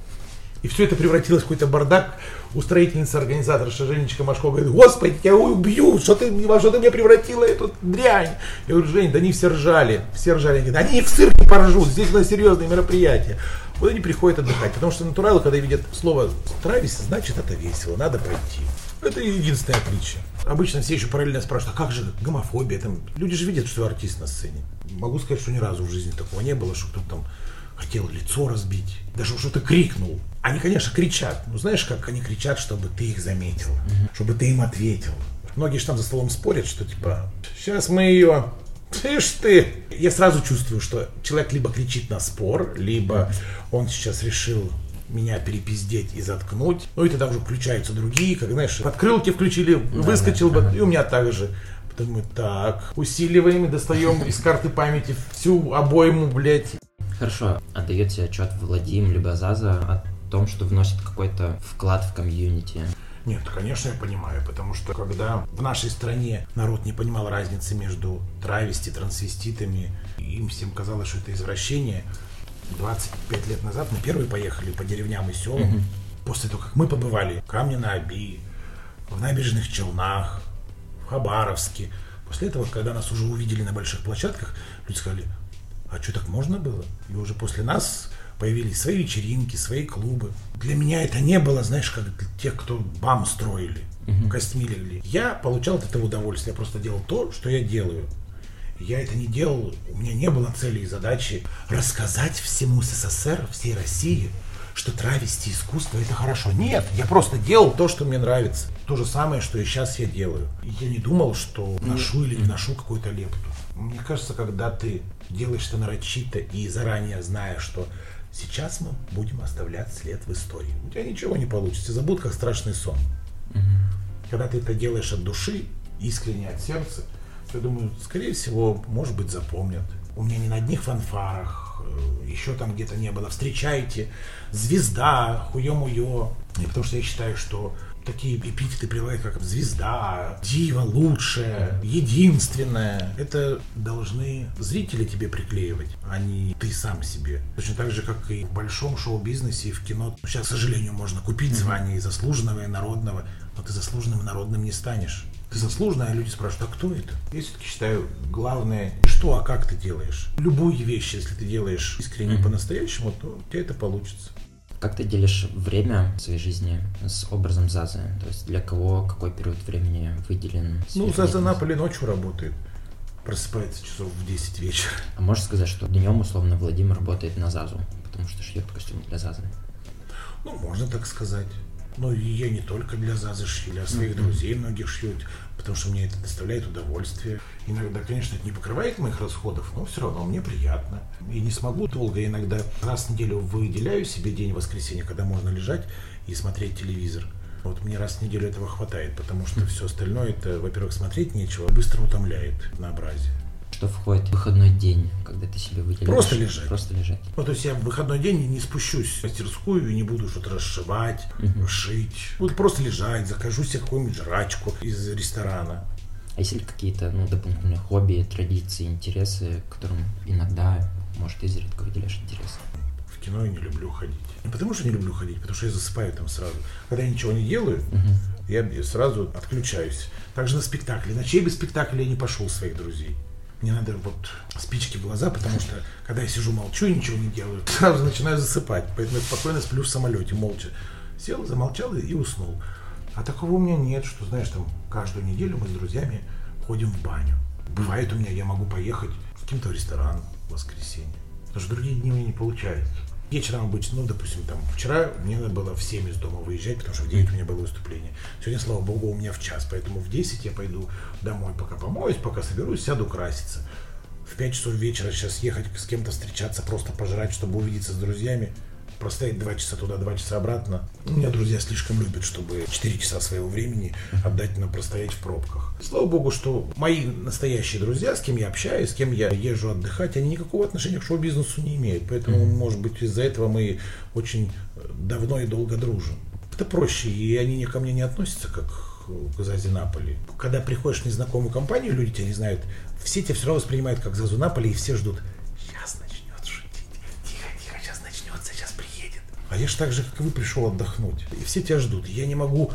И все это превратилось в какой-то бардак. Устроительница, организатор Женечка Машко говорит, господи, я убью, что ты, во что ты мне превратила эту дрянь. Я говорю, Жень, да они все ржали, все ржали. Они говорят, они в цирке поржут, здесь на серьезные мероприятия. Вот они приходят отдыхать, потому что натуралы, когда видят слово «травись», значит это весело, надо пройти. Это единственное отличие. Обычно все еще параллельно спрашивают, а как же гомофобия? Там, люди же видят, что артист на сцене. Могу сказать, что ни разу в жизни такого не было, что кто-то там хотел лицо разбить, даже что-то крикнул. Они, конечно, кричат. Но знаешь, как они кричат, чтобы ты их заметил, mm чтобы ты им ответил. Многие же там за столом спорят, что типа, сейчас мы ее Слышь ты! Я сразу чувствую, что человек либо кричит на спор, либо он сейчас решил меня перепиздеть и заткнуть. Ну и тогда уже включаются другие, как знаешь, подкрылки включили, да, выскочил да, бы, и у меня так же. Потом мы так, усиливаем и достаем из карты памяти всю обойму, блядь. Хорошо, отдаете отчет Владимир либо Заза о том, что вносит какой-то вклад в комьюнити? Нет, конечно, я понимаю, потому что когда в нашей стране народ не понимал разницы между травести, трансвеститами, им всем казалось, что это извращение, 25 лет назад мы первые поехали по деревням и селам, угу. после того, как мы побывали в Камне на Оби, в набережных Челнах, в Хабаровске. После этого, когда нас уже увидели на больших площадках, люди сказали, а что так можно было? И уже после нас появились свои вечеринки, свои клубы. Для меня это не было, знаешь, как для тех, кто бам строили, угу. костьми легли. Я получал от этого удовольствие, я просто делал то, что я делаю. Я это не делал, у меня не было цели и задачи рассказать всему СССР, всей России, что травести искусство это хорошо. Нет, я просто делал то, что мне нравится. То же самое, что и сейчас я делаю. я не думал, что ношу или не ношу какую-то лепту. Мне кажется, когда ты делаешь это нарочито и заранее зная, что сейчас мы будем оставлять след в истории, у тебя ничего не получится, забудут как страшный сон. Угу. Когда ты это делаешь от души, искренне от сердца, я думаю, скорее всего, может быть, запомнят. У меня не на одних фанфарах, э, еще там где-то не было. Встречайте, звезда, хуё-муё. И потому что я считаю, что такие эпитеты прилагают, как звезда, дива лучшая, единственная. Это должны зрители тебе приклеивать, а не ты сам себе. Точно так же, как и в большом шоу-бизнесе и в кино. Сейчас, к сожалению, можно купить звание и заслуженного, и народного, но ты заслуженным и народным не станешь. Ты заслуженный, а люди спрашивают, а кто это? Я все-таки считаю, главное, что, а как ты делаешь. Любую вещь, если ты делаешь искренне mm-hmm. по-настоящему, то у тебя это получится. Как ты делишь время в своей жизни с образом Зазы? То есть для кого какой период времени выделен? Ну, Заза Наполе ночью работает. Просыпается часов в 10 вечера. А можешь сказать, что днем условно Владимир работает на Зазу, потому что шьет костюм для Зазы? Ну, можно так сказать. Но я не только для Зазы шью, для своих mm-hmm. друзей многих шью, потому что мне это доставляет удовольствие. Иногда, конечно, это не покрывает моих расходов, но все равно мне приятно. И не смогу долго, иногда раз в неделю выделяю себе день воскресенья, когда можно лежать и смотреть телевизор. Вот мне раз в неделю этого хватает, потому что все остальное это, во-первых, смотреть нечего, быстро утомляет однообразие что входит в выходной день, когда ты себе выделяешь? Просто лежать. Просто лежать. Ну, то есть я в выходной день не спущусь в мастерскую и не буду что-то расшивать, угу. шить. Буду просто лежать, закажу себе какую-нибудь жрачку из ресторана. А есть ли какие-то ну, дополнительные хобби, традиции, интересы, которым иногда, может, изредка выделяешь интерес? В кино я не люблю ходить. Не потому что не люблю ходить, потому что я засыпаю там сразу. Когда я ничего не делаю, угу. я сразу отключаюсь. Также на спектакле. На чей бы спектакль я не пошел своих друзей мне надо вот спички в глаза, потому что когда я сижу молчу и ничего не делаю, сразу начинаю засыпать. Поэтому я спокойно сплю в самолете, молча. Сел, замолчал и, уснул. А такого у меня нет, что, знаешь, там каждую неделю мы с друзьями ходим в баню. Бывает у меня, я могу поехать в ресторан в воскресенье. Потому что другие дни у меня не получается. Вечером обычно, ну, допустим, там, вчера мне надо было в 7 из дома выезжать, потому что в 9 у меня было выступление. Сегодня, слава богу, у меня в час, поэтому в 10 я пойду домой, пока помоюсь, пока соберусь, сяду краситься. В 5 часов вечера сейчас ехать с кем-то встречаться, просто пожрать, чтобы увидеться с друзьями – простоять два часа туда, два часа обратно. У меня друзья слишком любят, чтобы 4 часа своего времени отдать на простоять в пробках. Слава богу, что мои настоящие друзья, с кем я общаюсь, с кем я езжу отдыхать, они никакого отношения к шоу-бизнесу не имеют. Поэтому, может быть, из-за этого мы очень давно и долго дружим. Это проще, и они ко мне не относятся как к Зазе Наполи. Когда приходишь в незнакомую компанию, люди тебя не знают, все тебя все равно воспринимают как Зазу Наполи, и все ждут А я же так же, как и вы, пришел отдохнуть. И все тебя ждут. Я не могу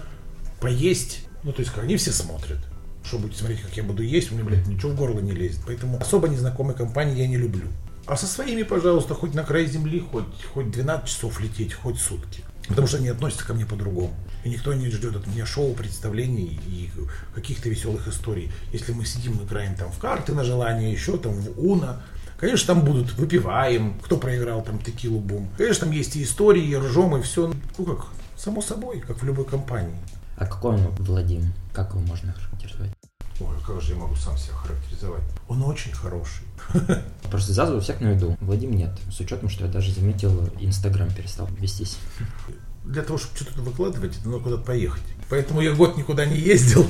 поесть. Ну, то есть, они все смотрят. Что будете смотреть, как я буду есть, у меня, блядь, ничего в горло не лезет. Поэтому особо незнакомой компании я не люблю. А со своими, пожалуйста, хоть на край земли, хоть, хоть 12 часов лететь, хоть сутки. Потому что они относятся ко мне по-другому. И никто не ждет от меня шоу, представлений и каких-то веселых историй. Если мы сидим, играем там в карты на желание, еще там в Уна, Конечно, там будут выпиваем, кто проиграл там текилу бум. Конечно, там есть и истории, и ржем, и все. Ну как, само собой, как в любой компании. А какой он Владимир? Как его можно характеризовать? Ой, как же я могу сам себя характеризовать? Он очень хороший. Просто сразу у всех на виду. Владимир нет. С учетом, что я даже заметил, Инстаграм перестал вестись. Для того, чтобы что-то выкладывать, надо куда-то поехать. Поэтому я год никуда не ездил.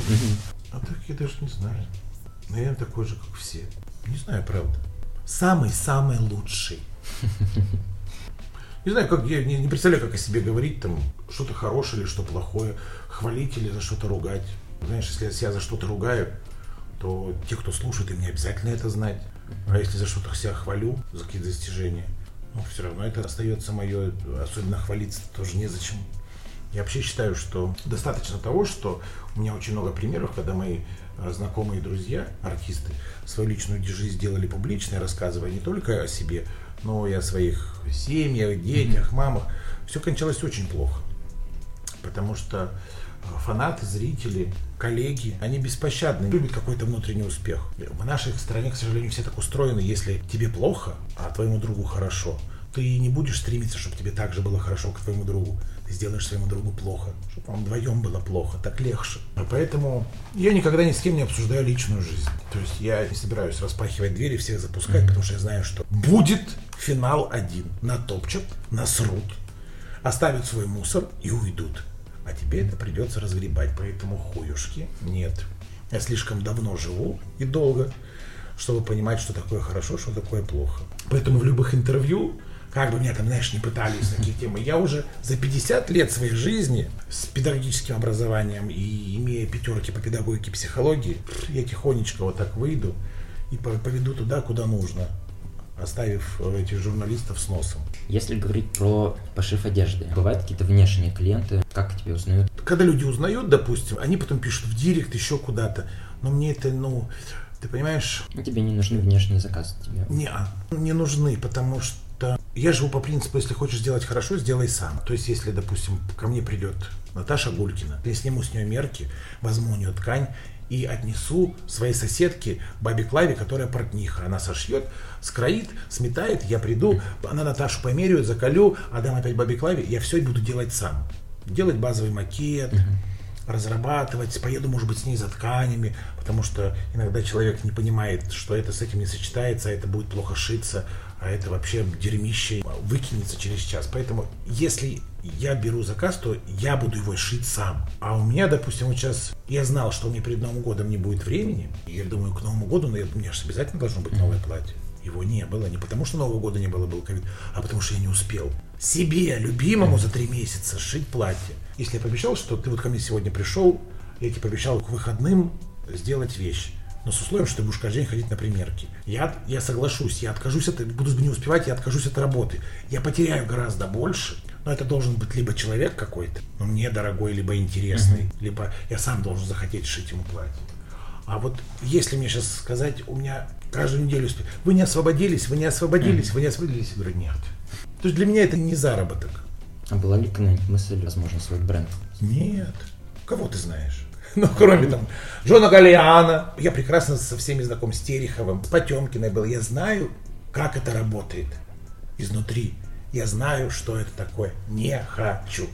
А так я даже не знаю. Наверное, такой же, как все. Не знаю, правда самый-самый лучший. Не знаю, как я не, не представляю, как о себе говорить, там, что-то хорошее или что плохое, хвалить или за что-то ругать. Знаешь, если я за что-то ругаю, то те, кто слушает, им не обязательно это знать. А если за что-то себя хвалю, за какие-то достижения, ну, все равно это остается мое, особенно хвалиться тоже незачем. Я вообще считаю, что достаточно того, что у меня очень много примеров, когда мои знакомые друзья, артисты, свою личную жизнь сделали публичной, рассказывая не только о себе, но и о своих семьях, детях, мамах. Все кончалось очень плохо. Потому что э, фанаты, зрители, коллеги, они беспощадны, любят какой-то внутренний успех. В нашей стране, к сожалению, все так устроены, если тебе плохо, а твоему другу хорошо, ты не будешь стремиться, чтобы тебе так же было хорошо, как твоему другу ты сделаешь своему другу плохо, чтобы вам вдвоем было плохо, так легче. А поэтому я никогда ни с кем не обсуждаю личную жизнь. То есть я не собираюсь распахивать двери, всех запускать, mm-hmm. потому что я знаю, что будет финал один. Натопчат, насрут, оставят свой мусор и уйдут. А тебе это придется разгребать, поэтому хуюшки нет. Я слишком давно живу и долго, чтобы понимать, что такое хорошо, что такое плохо. Поэтому в любых интервью как бы меня там, знаешь, не пытались на какие темы. Я уже за 50 лет своей жизни с педагогическим образованием и имея пятерки по педагогике и психологии, я тихонечко вот так выйду и поведу туда, куда нужно оставив э, этих журналистов с носом. Если говорить про пошив одежды, бывают какие-то внешние клиенты, как тебе узнают? Когда люди узнают, допустим, они потом пишут в директ еще куда-то, но мне это, ну, ты понимаешь... Тебе не нужны внешние заказы. Тебе. Не, не нужны, потому что я живу по принципу, если хочешь сделать хорошо, сделай сам. То есть, если, допустим, ко мне придет Наташа Гулькина, я сниму с нее мерки, возьму у нее ткань и отнесу своей соседке бабе Клаве, которая портниха. Она сошьет, скроит, сметает, я приду, она Наташу померяет, заколю, отдам опять бабе Клаве, я все буду делать сам. Делать базовый макет, разрабатывать, поеду, может быть, с ней за тканями, потому что иногда человек не понимает, что это с этим не сочетается, а это будет плохо шиться, а это вообще дерьмище выкинется через час. Поэтому, если я беру заказ, то я буду его шить сам. А у меня, допустим, вот сейчас я знал, что меня перед Новым годом не будет времени. И я думаю, к Новому году, ну, у меня же обязательно должно быть новое платье. Его не было. Не потому, что Нового года не было, был ковид, а потому, что я не успел. Себе, любимому за три месяца сшить платье. Если я пообещал, что ты вот ко мне сегодня пришел, я тебе пообещал к выходным сделать вещь но с условием, что ты будешь каждый день ходить на примерки. Я, я соглашусь, я откажусь от, буду не успевать, я откажусь от работы. Я потеряю гораздо больше, но это должен быть либо человек какой-то, но мне дорогой, либо интересный, uh-huh. либо я сам должен захотеть шить ему платье. А вот если мне сейчас сказать, у меня каждую неделю вы не освободились, вы не освободились, вы не освободились, я говорю, нет. То есть для меня это не заработок. А была ли когда-нибудь мысль, возможно, свой бренд? Нет. Кого ты знаешь? Ну, кроме там Джона Галиана. Я прекрасно со всеми знаком, с Тереховым, с Потемкиной был. Я знаю, как это работает изнутри. Я знаю, что это такое. Не хочу.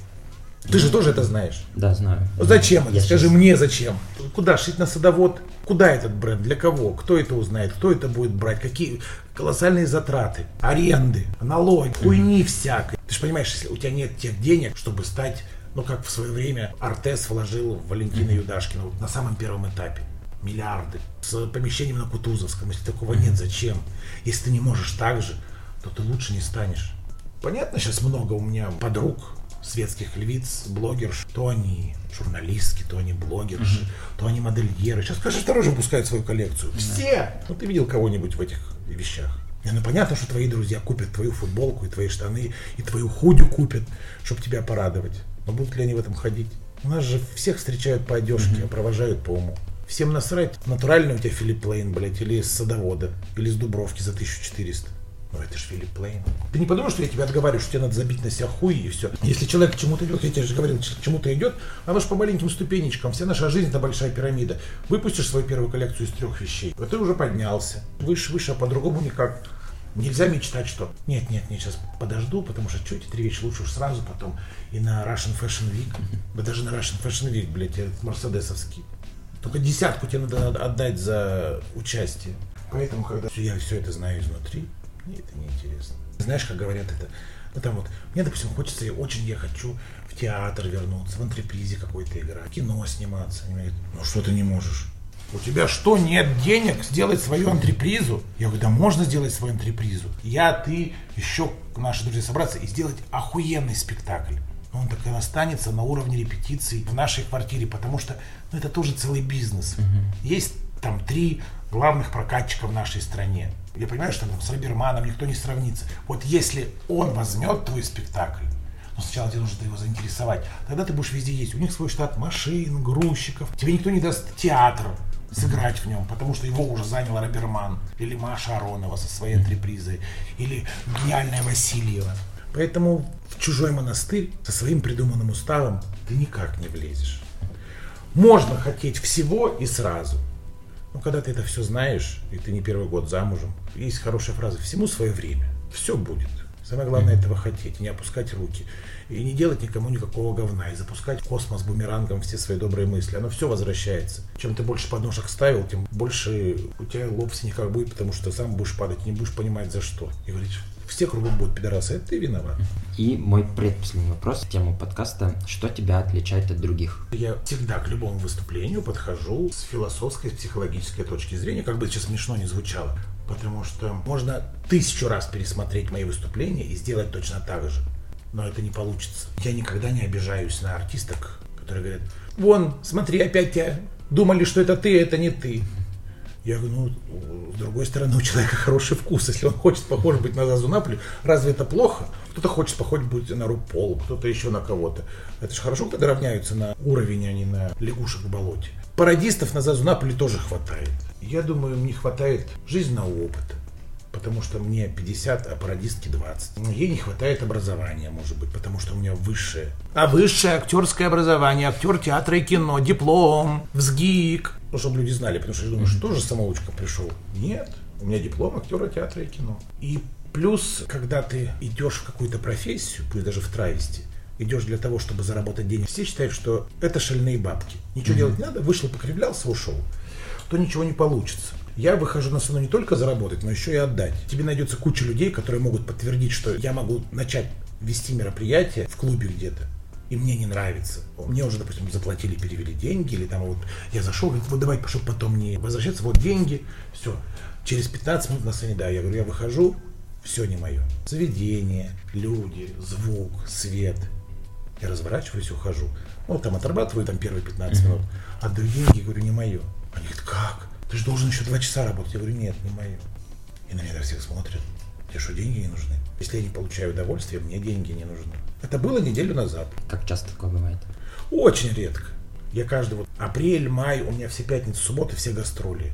Ты же тоже это знаешь? Да, знаю. Зачем это? Скажи сейчас... мне зачем? Куда шить на садовод? Куда этот бренд? Для кого? Кто это узнает? Кто это будет брать? Какие колоссальные затраты? Аренды, налоги, хуйни всякой. Ты же понимаешь, если у тебя нет тех денег, чтобы стать ну, как в свое время Артес вложил в Валентина Юдашкина вот на самом первом этапе. Миллиарды. С помещением на Кутузовском. Если такого нет, зачем? Если ты не можешь так же, то ты лучше не станешь. Понятно, сейчас много у меня подруг, светских львиц, блогерш, то они журналистки, то они блогерши, uh-huh. то они модельеры. Сейчас каждый второй же выпускает свою коллекцию. Все! Ну ты видел кого-нибудь в этих вещах? Не, ну понятно, что твои друзья купят твою футболку и твои штаны, и твою худю купят, чтобы тебя порадовать. Но будут ли они в этом ходить? У нас же всех встречают по одежке, mm-hmm. провожают по уму. Всем насрать, натуральный у тебя Филипп Лейн, блядь, или из садовода, или из Дубровки за 1400. Ну это же Филипп Лейн. Ты не подумал, что я тебе отговариваю, что тебе надо забить на себя хуй и все. Если человек к чему-то идет, я тебе же говорил, к чему-то идет, оно же по маленьким ступенечкам. Вся наша жизнь это большая пирамида. Выпустишь свою первую коллекцию из трех вещей, вот ты уже поднялся. Выше, выше, а по-другому никак. Нельзя мечтать, что нет, нет, нет, сейчас подожду, потому что что эти три вещи лучше уж сразу потом и на Russian Fashion Week, да даже на Russian Fashion Week, блядь, этот мерседесовский. Только десятку тебе надо отдать за участие. Поэтому, когда я все это знаю изнутри, мне это не интересно. Знаешь, как говорят это? Ну там вот, мне, допустим, хочется, я очень я хочу в театр вернуться, в антрепризе какой-то играть, кино сниматься. Они говорят, ну что ты не можешь? У тебя что, нет денег сделать свою антрепризу? Я говорю, да можно сделать свою антрепризу. Я, ты, еще наши друзья собраться и сделать охуенный спектакль. Но он так и останется на уровне репетиций в нашей квартире, потому что ну, это тоже целый бизнес. Угу. Есть там три главных прокатчика в нашей стране. Я понимаю, что там, с Раберманом никто не сравнится. Вот если он возьмет твой спектакль, но сначала тебе нужно его заинтересовать, тогда ты будешь везде есть. У них свой штат машин, грузчиков. Тебе никто не даст театр сыграть в нем, потому что его уже занял Раберман, или Маша Аронова со своей антрепризой, или гениальная Васильева. Поэтому в чужой монастырь со своим придуманным уставом ты никак не влезешь. Можно хотеть всего и сразу – ну, когда ты это все знаешь, и ты не первый год замужем, есть хорошая фраза «всему свое время». Все будет. Самое главное этого хотеть, не опускать руки. И не делать никому никакого говна. И запускать в космос бумерангом все свои добрые мысли. Оно все возвращается. Чем ты больше подножек ставил, тем больше у тебя лоб в синяках будет, потому что сам будешь падать, не будешь понимать за что. И говоришь, все кругом будут пидорасы, это ты виноват. И мой предпоследний вопрос, тему подкаста, что тебя отличает от других? Я всегда к любому выступлению подхожу с философской, психологической точки зрения, как бы сейчас смешно не звучало, потому что можно тысячу раз пересмотреть мои выступления и сделать точно так же, но это не получится. Я никогда не обижаюсь на артисток, которые говорят, вон, смотри, опять тебя думали, что это ты, это не ты. Я говорю, ну, с другой стороны, у человека хороший вкус. Если он хочет похож быть на Зазу Наполи, разве это плохо? Кто-то хочет похож быть на Рупол, кто-то еще на кого-то. Это же хорошо, когда равняются на уровень, а не на лягушек в болоте. Пародистов на Зазу Наполи тоже хватает. Я думаю, не хватает жизненного опыта потому что мне 50, а пародистке 20. Ну, ей не хватает образования, может быть, потому что у меня высшее. А высшее актерское образование, актер театра и кино, диплом, взгик. Ну, чтобы люди знали, потому что я думаю, что тоже самоучка пришел. Нет, у меня диплом актера театра и кино. И плюс, когда ты идешь в какую-то профессию, пусть даже в травести, идешь для того, чтобы заработать денег, все считают, что это шальные бабки. Ничего mm-hmm. делать не надо, вышел, покривлялся, ушел. То ничего не получится. Я выхожу на сцену не только заработать, но еще и отдать. Тебе найдется куча людей, которые могут подтвердить, что я могу начать вести мероприятие в клубе где-то, и мне не нравится. Мне уже, допустим, заплатили, перевели деньги, или там вот я зашел, говорит, вот давай, чтобы потом не возвращаться, вот деньги, все. Через 15 минут на сцене, да, я говорю, я выхожу, все не мое. Заведение, люди, звук, свет. Я разворачиваюсь, ухожу. Вот там отрабатываю там первые 15 минут, отдаю деньги, говорю, не мое. Они говорят, как? ты же должен еще два часа работать. Я говорю, нет, не мое. И на меня так всех смотрят. Тебе что, деньги не нужны? Если я не получаю удовольствия, мне деньги не нужны. Это было неделю назад. Как часто такое бывает? Очень редко. Я каждый вот апрель, май, у меня все пятницы, субботы, все гастроли.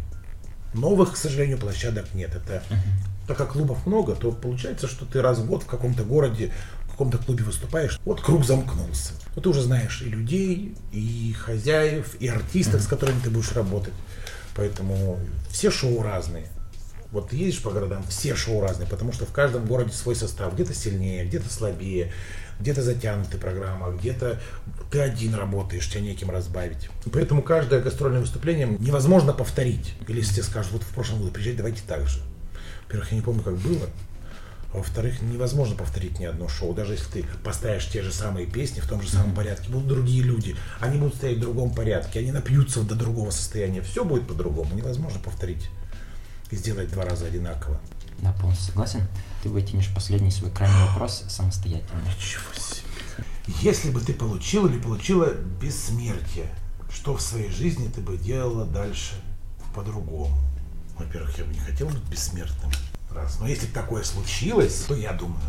Новых, к сожалению, площадок нет. Это uh-huh. так как клубов много, то получается, что ты раз в год в каком-то городе, каком-то клубе выступаешь, вот круг замкнулся. Вот ты уже знаешь и людей, и хозяев, и артистов, с которыми ты будешь работать. Поэтому все шоу разные. Вот ты едешь по городам, все шоу разные, потому что в каждом городе свой состав. Где-то сильнее, где-то слабее, где-то затянутая программа, где-то ты один работаешь, тебя неким разбавить. Поэтому каждое гастрольное выступление невозможно повторить. Или если тебе скажут, вот в прошлом году приезжать, давайте так же. Во-первых, я не помню, как было. Во-вторых, невозможно повторить ни одно шоу. Даже если ты поставишь те же самые песни в том же самом порядке, будут другие люди. Они будут стоять в другом порядке, они напьются до другого состояния. Все будет по-другому. Невозможно повторить и сделать два раза одинаково. Да, полностью согласен. Ты вытянешь последний свой крайний вопрос самостоятельно. Ничего себе. Если бы ты получил или получила бессмертие, что в своей жизни ты бы делала дальше по-другому? Во-первых, я бы не хотел быть бессмертным. Раз. Но если такое случилось, то я думаю,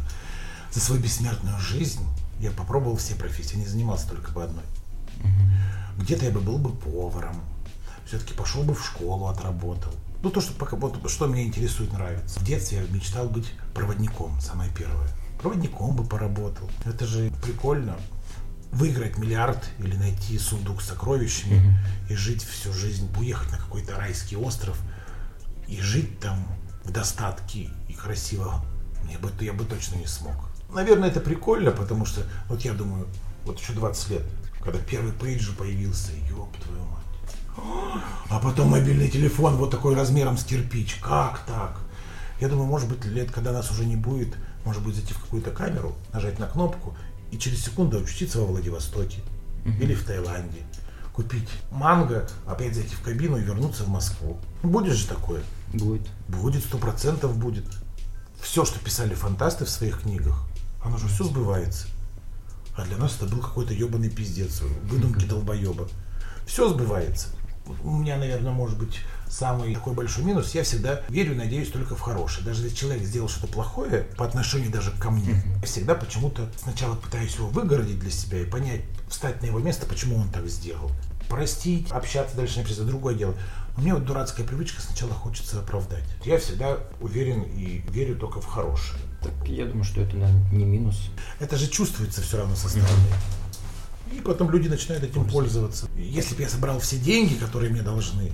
за свою бессмертную жизнь я попробовал все профессии, не занимался только бы одной. Угу. Где-то я бы был бы поваром, все-таки пошел бы в школу, отработал. Ну, то, что, пока, вот, что меня интересует, нравится. В детстве я мечтал быть проводником, самое первое. Проводником бы поработал. Это же прикольно. Выиграть миллиард или найти сундук с сокровищами mm-hmm. и жить всю жизнь, уехать на какой-то райский остров и жить там в достатке и красиво. Я бы, я бы точно не смог. Наверное, это прикольно, потому что, вот я думаю, вот еще 20 лет, когда первый пейджер появился, ёб твою мать. А потом мобильный телефон вот такой размером с кирпич. Как так? Я думаю, может быть, лет, когда нас уже не будет, может быть, зайти в какую-то камеру, нажать на кнопку и через секунду очутиться во Владивостоке или в Таиланде. Купить манго, опять зайти в кабину и вернуться в Москву. Будет же такое? Будет. Будет, сто процентов будет. Все, что писали фантасты в своих книгах, оно же все сбывается. А для нас это был какой-то ебаный пиздец, выдумки долбоеба. Все сбывается. У меня, наверное, может быть самый такой большой минус. Я всегда верю и надеюсь только в хорошее. Даже если человек сделал что-то плохое по отношению даже ко мне, я всегда почему-то сначала пытаюсь его выгородить для себя и понять, встать на его место, почему он так сделал. Простить, общаться дальше, например, это другое дело. У меня вот дурацкая привычка, сначала хочется оправдать. Я всегда уверен и верю только в хорошее. Так я думаю, что это наверное, не минус. Это же чувствуется все равно со стороны. И потом люди начинают этим пользоваться. Если бы я собрал все деньги, которые мне должны,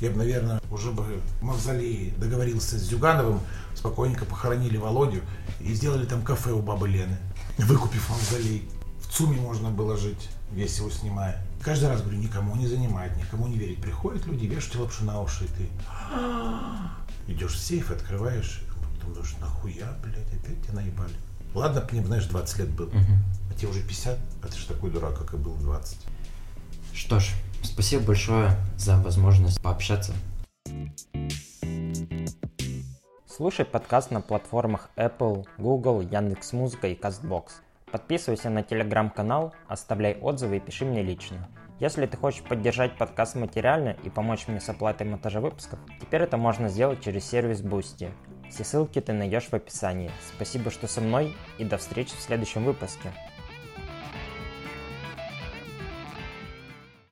я бы, наверное, уже бы в мавзолее договорился с Зюгановым, спокойненько похоронили Володю и сделали там кафе у бабы Лены, выкупив мавзолей. В ЦУМе можно было жить, весь его снимая. Каждый раз говорю, никому не занимать, никому не верить. Приходят люди, вешают лапшу на уши, и ты идешь в сейф, открываешь, потом думаешь, нахуя, блядь, опять тебя наебали. Ладно, мне, знаешь, 20 лет было, а тебе уже 50, а ты же такой дурак, как и был 20. Что ж, спасибо большое за возможность пообщаться. Слушай подкаст на платформах Apple, Google, Яндекс.Музыка и CastBox. Подписывайся на телеграм-канал, оставляй отзывы и пиши мне лично. Если ты хочешь поддержать подкаст материально и помочь мне с оплатой монтажа выпусков, теперь это можно сделать через сервис Boosty. Все ссылки ты найдешь в описании. Спасибо, что со мной и до встречи в следующем выпуске.